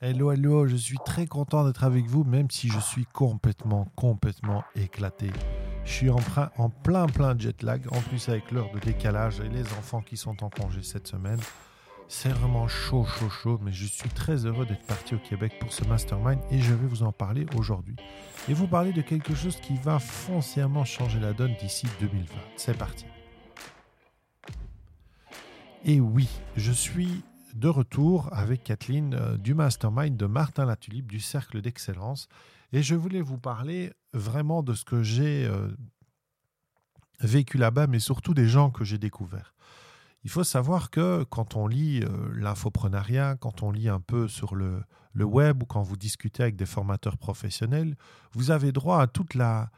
Hello, hello, je suis très content d'être avec vous, même si je suis complètement, complètement éclaté. Je suis en, en plein, plein jet lag, en plus avec l'heure de décalage et les enfants qui sont en congé cette semaine. C'est vraiment chaud, chaud, chaud, mais je suis très heureux d'être parti au Québec pour ce mastermind et je vais vous en parler aujourd'hui. Et vous parler de quelque chose qui va foncièrement changer la donne d'ici 2020. C'est parti. Et oui, je suis de retour avec Kathleen euh, du mastermind de Martin Latulipe du Cercle d'Excellence. Et je voulais vous parler vraiment de ce que j'ai euh, vécu là-bas, mais surtout des gens que j'ai découverts. Il faut savoir que quand on lit euh, l'infoprenariat, quand on lit un peu sur le, le, web ou quand vous discutez avec des formateurs professionnels, vous avez droit à toute la,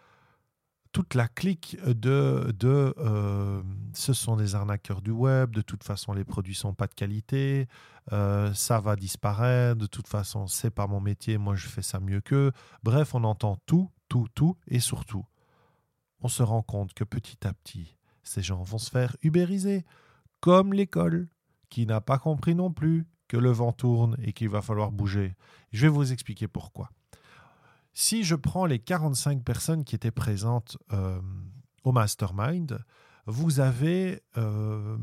toute la clique de, de euh, ce sont des arnaqueurs du web, de toute façon les produits sont pas de qualité, euh, ça va disparaître, de toute façon c'est pas mon métier, moi je fais ça mieux qu'eux. Bref, on entend tout, tout, tout et surtout, on se rend compte que petit à petit, ces gens vont se faire ubériser, comme l'école, qui n'a pas compris non plus que le vent tourne et qu'il va falloir bouger. Je vais vous expliquer pourquoi. Si je prends les 45 personnes qui étaient présentes euh, au mastermind, vous avez euh,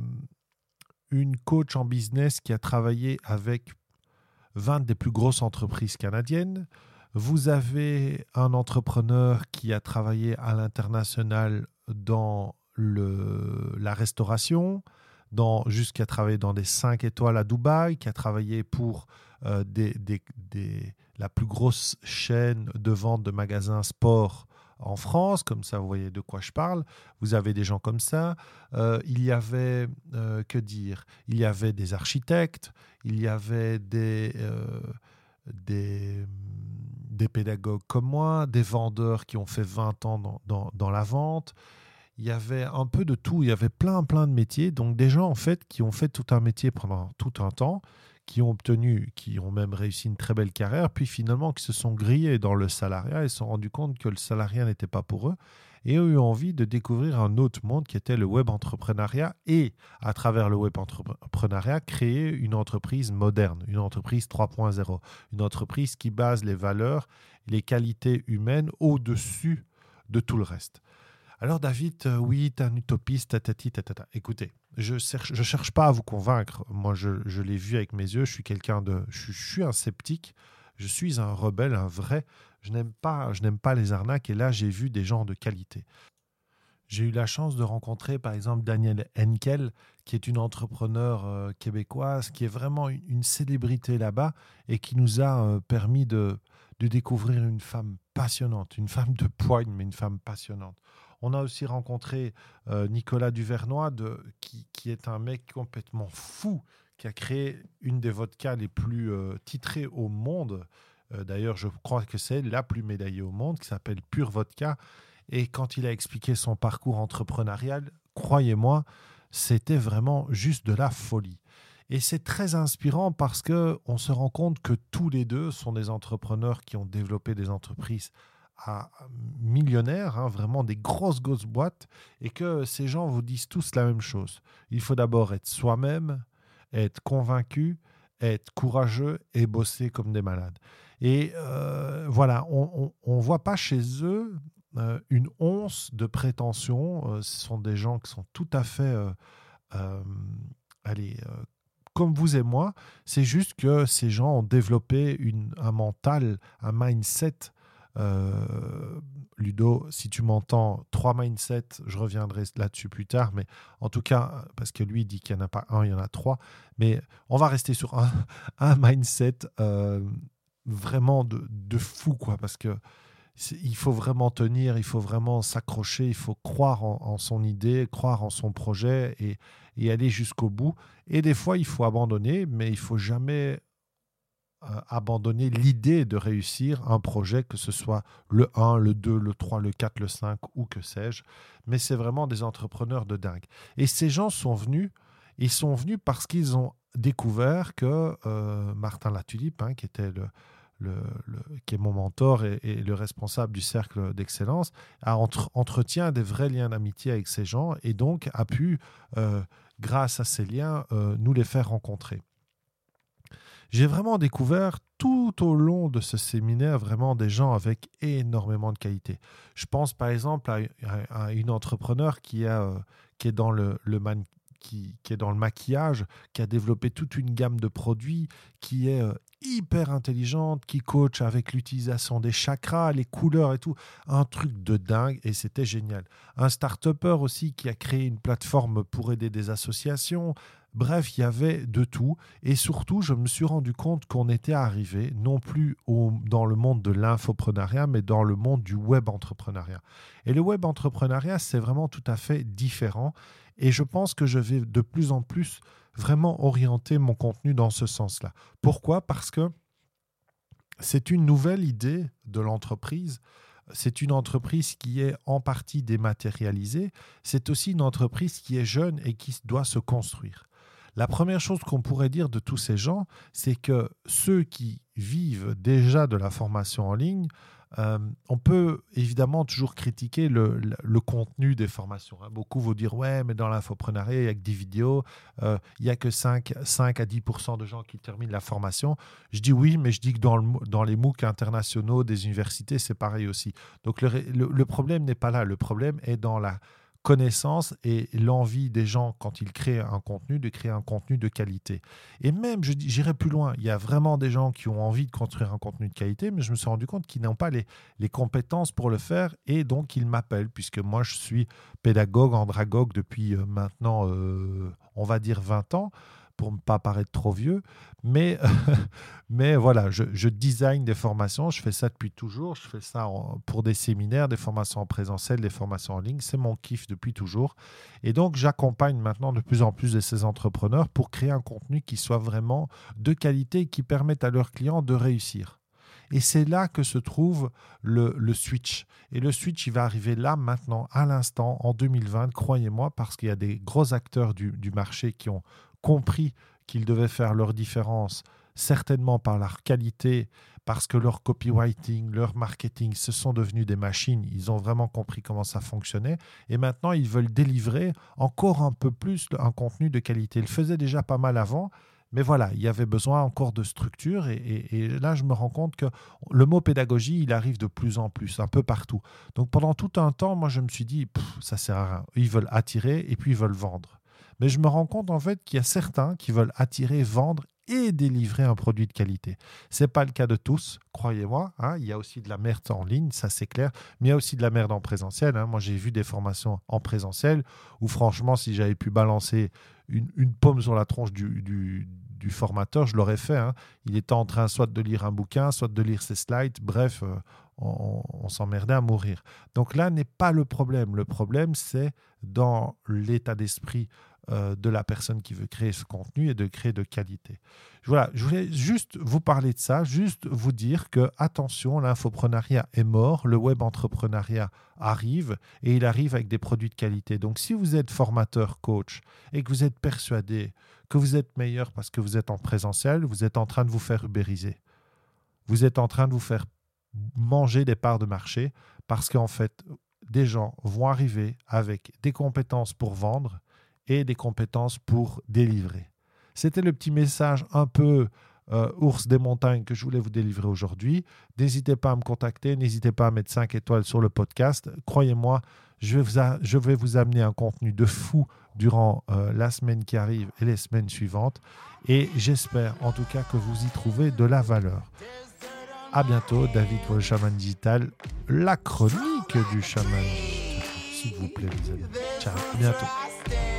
une coach en business qui a travaillé avec 20 des plus grosses entreprises canadiennes. Vous avez un entrepreneur qui a travaillé à l'international dans la restauration, jusqu'à travailler dans des 5 étoiles à Dubaï, qui a travaillé pour euh, des, la plus grosse chaîne de vente de magasins sport en France, comme ça vous voyez de quoi je parle. Vous avez des gens comme ça. Euh, il y avait, euh, que dire, il y avait des architectes, il y avait des, des, des, pédagogues comme moi, des vendeurs qui ont fait 20 ans dans, dans la vente il y avait un peu de tout, il y avait plein plein de métiers, donc des gens en fait qui ont fait tout un métier pendant tout un temps, qui ont obtenu, qui ont même réussi une très belle carrière, puis finalement qui se sont grillés dans le salariat et se sont rendus compte que le salariat n'était pas pour eux et ont eu envie de découvrir un autre monde qui était le web entrepreneuriat et à travers le web entrepreneuriat créer une entreprise moderne, une entreprise 3.0, une entreprise qui base les valeurs, les qualités humaines au-dessus de tout le reste. Alors David, euh, oui, tu es un utopiste, tatati, tatata. Écoutez, je ne cherche pas à vous convaincre. Moi, je, l'ai vu avec mes yeux. Je suis quelqu'un de, je, suis un sceptique. Je suis un rebelle, un vrai. Je n'aime pas, pas les arnaques. Et là, j'ai vu des gens de qualité. J'ai eu la chance de rencontrer, par exemple, Daniel Henkel, qui est une entrepreneur euh, québécoise, qui est vraiment une, célébrité là-bas et qui nous a euh, permis de découvrir une femme passionnante, une femme de poigne, mais une femme passionnante. On a aussi rencontré euh, Nicolas Duvernois, qui, est un mec complètement fou, qui a créé une des vodkas les plus euh, titrées au monde. Euh, d'ailleurs, je crois que c'est la plus médaillée au monde, qui s'appelle Pure Vodka. Et quand il a expliqué son parcours entrepreneurial, croyez-moi, c'était vraiment juste de la folie. Et c'est très inspirant parce que on se rend compte que tous les deux sont des entrepreneurs qui ont développé des entreprises millionnaires, hein, vraiment des grosses, grosses boîtes, et que ces gens vous disent tous la même chose. Il faut d'abord être soi-même, être convaincu, être courageux et bosser comme des malades. Et euh, voilà, on ne voit pas chez eux euh, une once de prétention. Euh, ce sont des gens qui sont tout à fait, allez, comme vous et moi. C'est juste que ces gens ont développé une, un mental, un mindset Ludo, si tu m'entends, trois mindsets, je reviendrai là-dessus plus tard, mais en tout cas, parce que lui dit qu'il n'y en a pas un, il y en a trois, mais on va rester sur un, mindset euh, vraiment de, fou, quoi, parce que il faut vraiment tenir, il faut vraiment s'accrocher, il faut croire en, son idée, croire en son projet et, et aller jusqu'au bout. Et des fois, il faut abandonner, mais il faut jamais euh, abandonner l'idée de réussir un projet, que ce soit le 1, le 2, le 3, le 4, le 5 ou que sais-je. Mais c'est vraiment des entrepreneurs de dingue. Et ces gens sont venus, ils sont venus parce qu'ils ont découvert que euh, Martin Latulipe, hein, qui était le, le, qui est mon mentor et, le responsable du cercle d'excellence, a entretient des vrais liens d'amitié avec ces gens et donc a pu, euh, grâce à ces liens, nous les faire rencontrer. J'ai vraiment découvert tout au long de ce séminaire vraiment des gens avec énormément de qualité. Je pense par exemple à, une entrepreneur qui, est dans le maquillage, qui a développé toute une gamme de produits, qui est euh, hyper intelligente, qui coach avec l'utilisation des chakras, les couleurs et tout. Un truc de dingue et c'était génial. Un start-upper aussi qui a créé une plateforme pour aider des associations. Bref, il y avait de tout. Et surtout, je me suis rendu compte qu'on était arrivé non plus dans le monde de l'infoprenariat, mais dans le monde du web entrepreneuriat. Et le web entrepreneuriat, c'est vraiment tout à fait différent. Et je pense que je vais de plus en plus vraiment orienter mon contenu dans ce sens-là. Pourquoi? Parce que c'est une nouvelle idée de l'entreprise. C'est une entreprise qui est en partie dématérialisée. C'est aussi une entreprise qui est jeune et qui doit se construire. La première chose qu'on pourrait dire de tous ces gens, c'est que ceux qui vivent déjà de la formation en ligne euh, on peut évidemment toujours critiquer le, contenu des formations. Hein. Beaucoup vont dire Ouais, mais dans l'infoprenariat, il n'y a que des vidéos, euh, il n'y a que 5, 5 à 10% de gens qui terminent la formation. Je dis oui, mais je dis que dans, dans les MOOC internationaux des universités, c'est pareil aussi. Donc le problème n'est pas là. Le problème est dans la connaissance et l'envie des gens, quand ils créent un contenu, de créer un contenu de qualité. Et même, j'irai plus loin, il y a vraiment des gens qui ont envie de construire un contenu de qualité, mais je me suis rendu compte qu'ils n'ont pas les, les compétences pour le faire et donc ils m'appellent, puisque moi je suis pédagogue, andragogue depuis euh, maintenant, euh, on va dire 20 ans pour ne pas paraître trop vieux. Mais, mais voilà, je, je, design des formations, je fais ça depuis toujours, je fais ça pour des séminaires, des formations en présentiel, des formations en ligne, c'est mon kiff depuis toujours. Et donc j'accompagne maintenant de plus en plus de ces entrepreneurs pour créer un contenu qui soit vraiment de qualité et qui permette à leurs clients de réussir. Et c'est là que se trouve le, le, switch. Et le switch, il va arriver là, maintenant, à l'instant, en 2020, croyez-moi, parce qu'il y a des gros acteurs du, du marché qui ont compris qu'ils devaient faire leur différence, certainement par leur qualité, parce que leur copywriting, leur marketing, ce sont devenus des machines. Ils ont vraiment compris comment ça fonctionnait. Et maintenant, ils veulent délivrer encore un peu plus un contenu de qualité. Ils le faisaient déjà pas mal avant. Mais voilà, il y avait besoin encore de structure et, là, je me rends compte que le mot pédagogie, il arrive de plus en plus, un peu partout. Donc pendant tout un temps, moi, je me suis dit, ça sert à rien. Ils veulent attirer et puis ils veulent vendre. Mais je me rends compte en fait qu'il y a certains qui veulent attirer, vendre et délivrer un produit de qualité. Ce n'est pas le cas de tous, croyez-moi. Hein. il y a aussi de la merde en ligne, ça c'est clair, mais il y a aussi de la merde en présentiel. Hein. Moi j'ai vu des formations en présentiel où franchement si j'avais pu balancer une, pomme sur la tronche du, formateur, je l'aurais fait. Hein. Il était en train soit de lire un bouquin, soit de lire ses slides, bref, euh, on, on s'emmerdait à mourir. Donc là n'est pas le problème. Le problème c'est dans l'état d'esprit de la personne qui veut créer ce contenu et de créer de qualité. Voilà, je voulais juste vous parler de ça, juste vous dire que attention, l'infoprenariat est mort, le web entrepreneuriat arrive et il arrive avec des produits de qualité. Donc si vous êtes formateur, coach et que vous êtes persuadé que vous êtes meilleur parce que vous êtes en présentiel, vous êtes en train de vous faire ubériser. Vous êtes en train de vous faire manger des parts de marché parce qu'en fait, des gens vont arriver avec des compétences pour vendre et des compétences pour délivrer. C'était le petit message un peu euh, ours des montagnes que je voulais vous délivrer aujourd'hui. N'hésitez pas à me contacter, n'hésitez pas à mettre 5 étoiles sur le podcast. Croyez-moi, je vais, vous amener un contenu de fou durant euh, la semaine qui arrive et les semaines suivantes. Et j'espère en tout cas que vous y trouvez de la valeur. À bientôt, David pour le chaman digital, la chronique du chaman. S'il vous plaît, les amis. Ciao, à bientôt.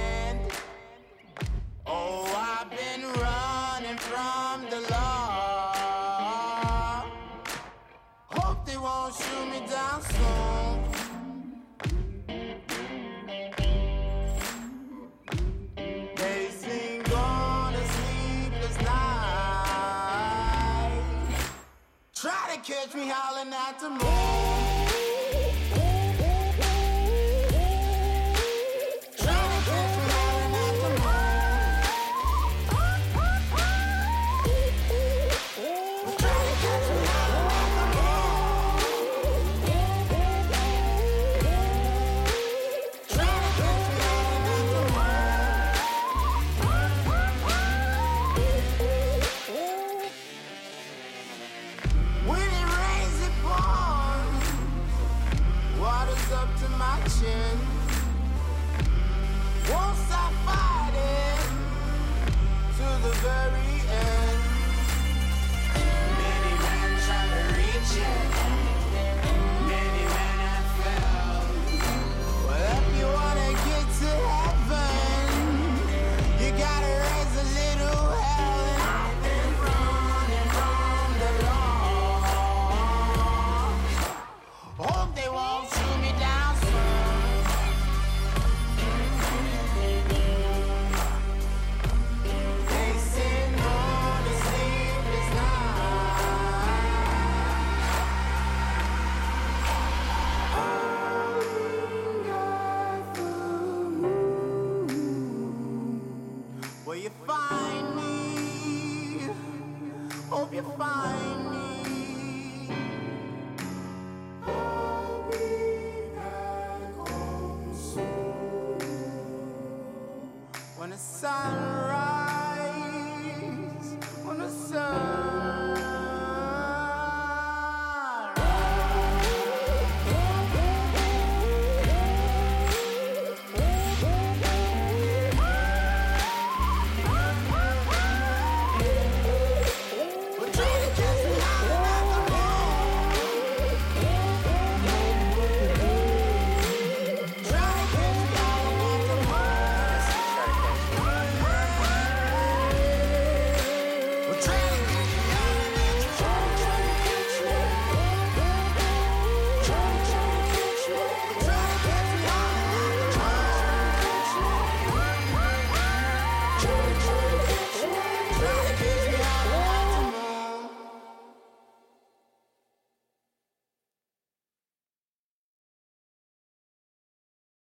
Catch me howling at the moon. hope you find me.